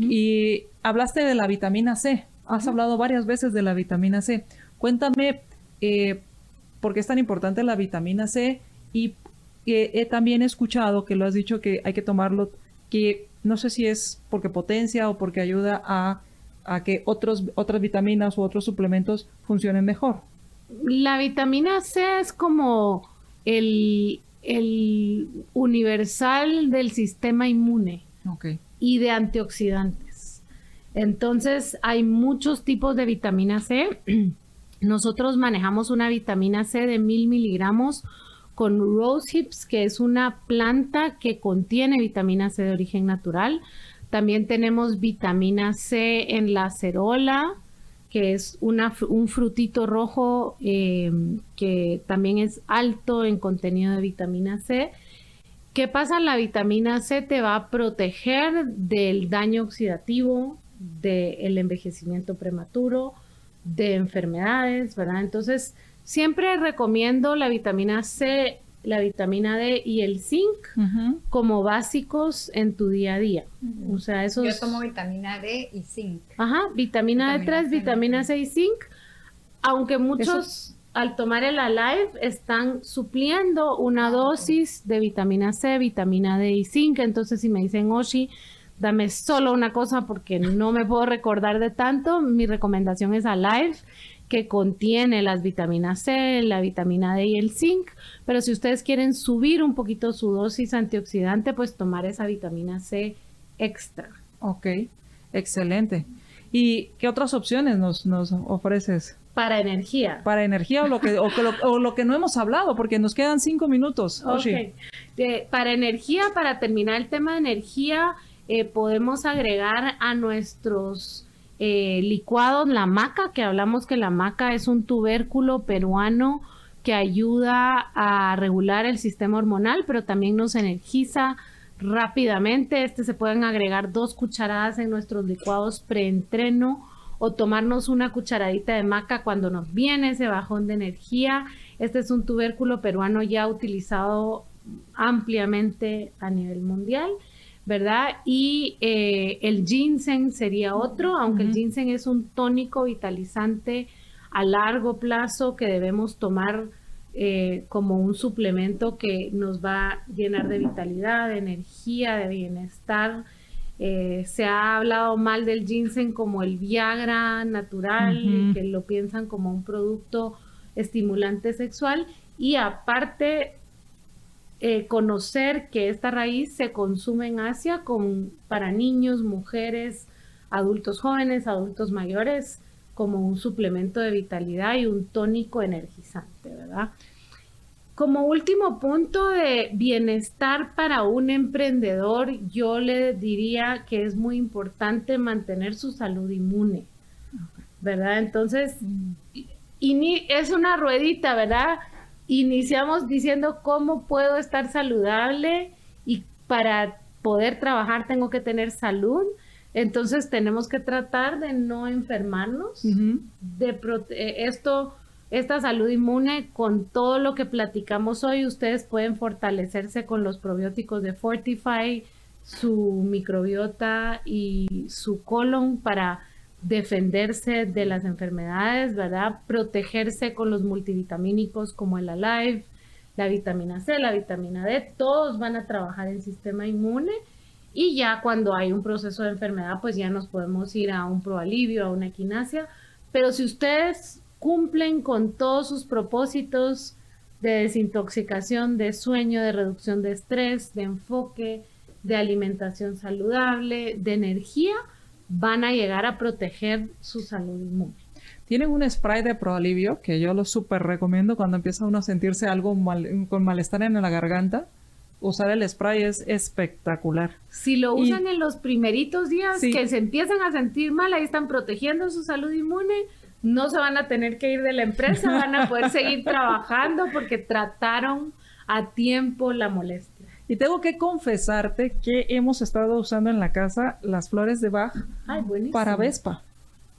Y hablaste de la vitamina C. Has hablado varias veces de la vitamina C. Cuéntame eh, por qué es tan importante la vitamina C y he también escuchado que lo has dicho que hay que tomarlo, que no sé si es porque potencia o porque ayuda a, que otros, otras vitaminas u otros suplementos funcionen mejor. La vitamina C es como el, el universal del sistema inmune y de antioxidantes. Entonces, hay muchos tipos de vitamina C. [CLEARS THROAT] Nosotros manejamos una vitamina C de mil miligramos con rose hips, que es una planta que contiene vitamina C de origen natural. También tenemos vitamina C en la cerola, que es un frutito rojo em, que también es alto en contenido de vitamina C. ¿Qué pasa? La vitamina C te va a proteger del daño oxidativo, del envejecimiento prematuro, de enfermedades, ¿verdad? Entonces, siempre recomiendo la vitamina C, la vitamina D y el zinc como básicos en tu día a día. O sea, eso Yo tomo vitamina D y zinc. Ajá, vitamina, D3, vitamina C y zinc, aunque muchos al tomar el Alive están supliendo una ah, dosis de vitamina C, vitamina D y zinc. Entonces, si me dicen, Oshi, dame solo una cosa porque no me puedo recordar de tanto. Mi recomendación es Alive, que contiene las vitaminas C, la vitamina D y el zinc. Pero si ustedes quieren subir un poquito su dosis antioxidante, pues tomar esa vitamina C extra. Ok, excelente. ¿Y qué otras opciones nos, nos ofreces? Para energía. Para energía o lo que, o, lo, que no hemos hablado, porque nos quedan cinco minutos. Okay. para energía, para terminar el tema de energía, eh, podemos agregar a nuestros eh, licuados la maca, que hablamos que la maca es un tubérculo peruano que ayuda a regular el sistema hormonal, pero también nos energiza rápidamente. Este se pueden agregar dos cucharadas en nuestros licuados preentreno o tomarnos una cucharadita de maca cuando nos viene ese bajón de energía. Este es un tubérculo peruano ya utilizado ampliamente a nivel mundial ¿verdad? Y eh, el ginseng sería otro, aunque el ginseng es un tónico vitalizante a largo plazo que debemos tomar eh, como un suplemento que nos va a llenar de vitalidad, de energía, de bienestar. Eh, se ha hablado mal del ginseng como el Viagra natural, que lo piensan como un producto estimulante sexual y aparte eh, conocer que esta raíz se consume en Asia con, para niños, mujeres, adultos jóvenes, adultos mayores. como un suplemento de vitalidad y un tónico energizante, ¿verdad? Como último punto de bienestar para un emprendedor, yo le diría que es muy importante mantener su salud inmune, ¿verdad? Entonces, es una ruedita, ¿verdad? Iniciamos diciendo cómo puedo estar saludable y para poder trabajar tengo que tener salud. Entonces tenemos que tratar de no enfermarnos, de eh, esto esta salud inmune con todo lo que platicamos hoy. Ustedes pueden fortalecerse con los probióticos de Fortify, su microbiota y su colon para defenderse de las enfermedades, ¿verdad? Protegerse con los multivitamínicos como el Alive, la vitamina C, la vitamina D, todos van a trabajar el sistema inmune y ya cuando hay un proceso de enfermedad, pues ya nos podemos ir a un proalivio, a una equinacia. Pero si ustedes cumplen con todos sus propósitos de desintoxicación, de sueño, de reducción de estrés, de enfoque, de alimentación saludable, de energía, van a llegar a proteger su salud inmune. Tienen un spray de proalivio que yo lo súper recomiendo cuando empieza uno a sentirse algo con malestar en la garganta. Usar el spray es espectacular. Si lo usan en los primeritos días que se empiezan a sentir mal, ahí están protegiendo su salud inmune no se van a tener que ir de la empresa, van a poder [LAUGHS] seguir trabajando porque trataron a tiempo la molestia. Y tengo que confesarte que hemos estado usando en la casa las flores de Bach para Vespa.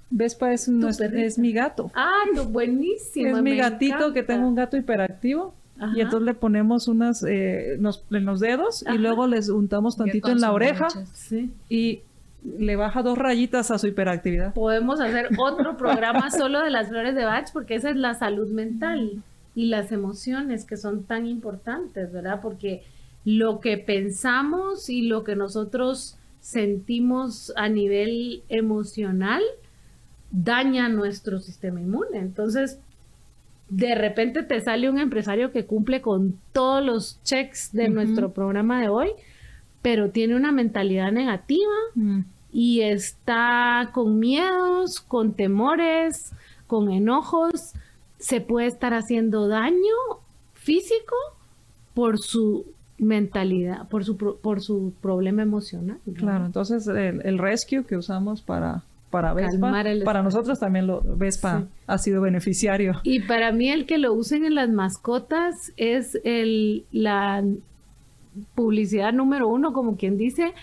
Vespa es, es, mi gato. Ah, buenísimo. Es mi gatito que tengo un gato hiperactivo. Y entonces le ponemos unas eh, en los dedos y luego les untamos tantito en la oreja. Sí. Y le baja dos rayitas a su hiperactividad. Podemos hacer otro programa solo de las flores de Bach porque esa es la salud mental y las emociones que son tan importantes, ¿verdad? Porque lo que pensamos y lo que nosotros sentimos a nivel emocional daña nuestro sistema inmune. Entonces, de repente te sale un empresario que cumple con todos los checks de nuestro programa de hoy, pero tiene una mentalidad negativa, mm. y está con miedos, con temores, con enojos, se puede estar haciendo daño físico por su mentalidad, por su, por su problema emocional. Claro, entonces el, rescue que usamos para, para Vespa, para nosotros también lo Vespa ha sido beneficiario. Y para mí el que lo usen en las mascotas es el, la publicidad número uno, como quien dice,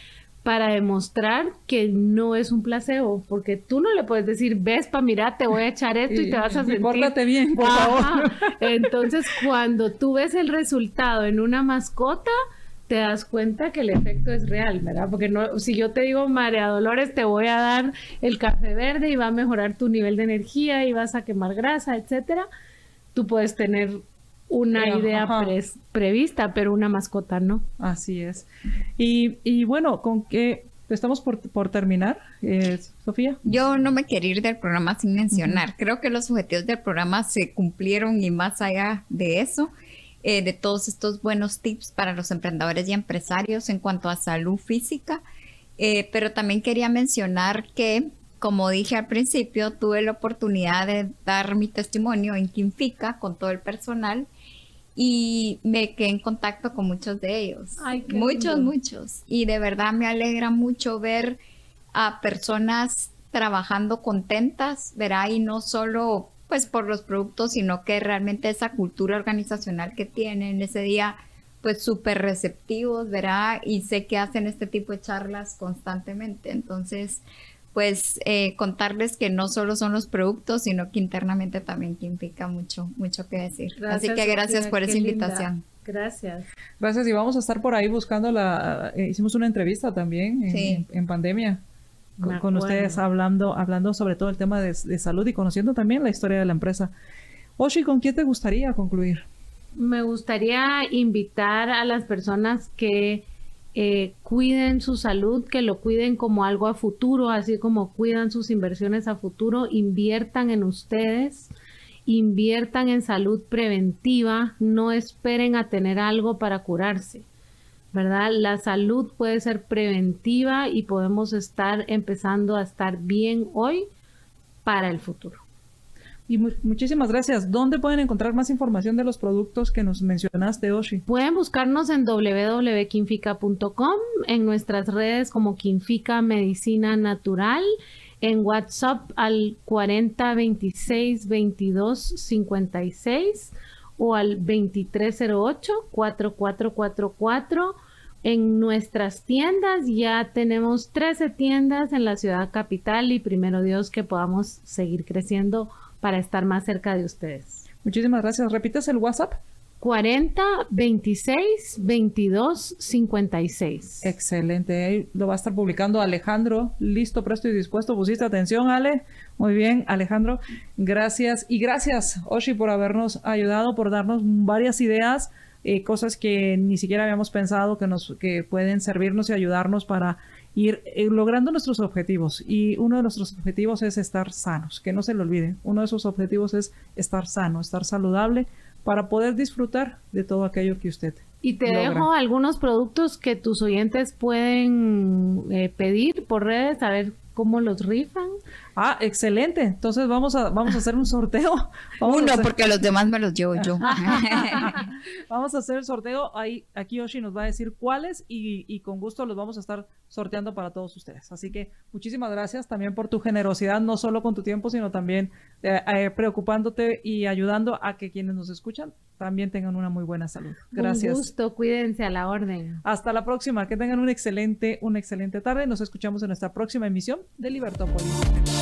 para demostrar que no es un placebo, porque tú no le puedes decir, Vespa, mira, te voy a echar esto y, te vas a sentir... Pórtate bien, por favor. Entonces, cuando tú ves el resultado en una mascota, te das cuenta que el efecto es real, ¿verdad? Porque no, si yo te digo, María Dolores, te voy a dar el café verde y va a mejorar tu nivel de energía y vas a quemar grasa, etcétera, tú puedes tener una idea prevista, pero una mascota no. Así es. Y, bueno, con qué estamos por, terminar, eh, Sofía. Yo no me quiero ir del programa sin mencionar. Creo que los objetivos del programa se cumplieron y más allá de eso, eh, de todos estos buenos tips para los emprendedores y empresarios en cuanto a salud física. Eh, pero también quería mencionar que como dije al principio, tuve la oportunidad de dar mi testimonio en Quinfica con todo el personal y me quedé en contacto con muchos de ellos. muchos, muchos. Y de verdad me alegra mucho ver a personas trabajando contentas, verá, y no solo pues por los productos, sino que realmente esa cultura organizacional que tienen ese día pues súper receptivos, verá, y sé que hacen este tipo de charlas constantemente. Entonces, pues eh, contarles que no solo son los productos, sino que internamente también que implica mucho, mucho que decir. Así que gracias por esa invitación. Gracias. Gracias y vamos a estar por ahí buscando la... Eh, hicimos una entrevista también en, pandemia con, ustedes hablando, hablando sobre todo el tema de, de, salud y conociendo también la historia de la empresa. Oshi, ¿con quién te gustaría concluir? Me gustaría invitar a las personas que eh, cuiden su salud, que lo cuiden como algo a futuro, así como cuidan sus inversiones a futuro, inviertan en ustedes, inviertan en salud preventiva, no esperen a tener algo para curarse. ¿Verdad? La salud puede ser preventiva y podemos estar empezando a estar bien hoy para el futuro. Y muchísimas gracias. ¿Dónde pueden encontrar más información de los productos que nos mencionaste, Oshi? Pueden buscarnos en www.quinfica.com, en nuestras redes como Quinfica Medicina Natural, en WhatsApp al 4026 22 56 o al 2308 4444 en nuestras tiendas. Ya tenemos 13 tiendas en la ciudad capital y primero Dios que podamos seguir creciendo para estar más cerca de ustedes. Muchísimas gracias. ¿Repites el WhatsApp? 40 26 22 56. Excelente. Ahí lo va a estar publicando Alejandro. Listo, presto y dispuesto. Pusiste atención, Ale. Muy bien, Alejandro. Gracias. Y gracias, Oshi, por habernos ayudado, por darnos varias ideas, eh, cosas que ni siquiera habíamos pensado que nos que pueden servirnos y ayudarnos para ir eh, logrando nuestros objetivos. Y uno de nuestros objetivos es estar sanos, que no se le olvide. Uno de esos objetivos es estar sano, estar saludable para poder disfrutar de todo aquello que usted. Y te dejo algunos productos que tus oyentes pueden eh, pedir por redes, a ver cómo los rifan. Ah, excelente. Entonces vamos a, vamos a hacer un sorteo. [LAUGHS] Uno, porque los demás me los llevo yo. [LAUGHS] [LAUGHS] vamos a hacer el sorteo. Ahí, aquí Yoshi nos va a decir cuáles y, y, con gusto los vamos a estar sorteando para todos ustedes. Así que muchísimas gracias también por tu generosidad, no solo con tu tiempo, sino también eh, eh, preocupándote y ayudando a que quienes nos escuchan también tengan una muy buena salud. Gracias. Un gusto, cuídense a la orden. Hasta la próxima, que tengan una excelente, una excelente tarde. Nos escuchamos en nuestra próxima emisión de Libertópolis.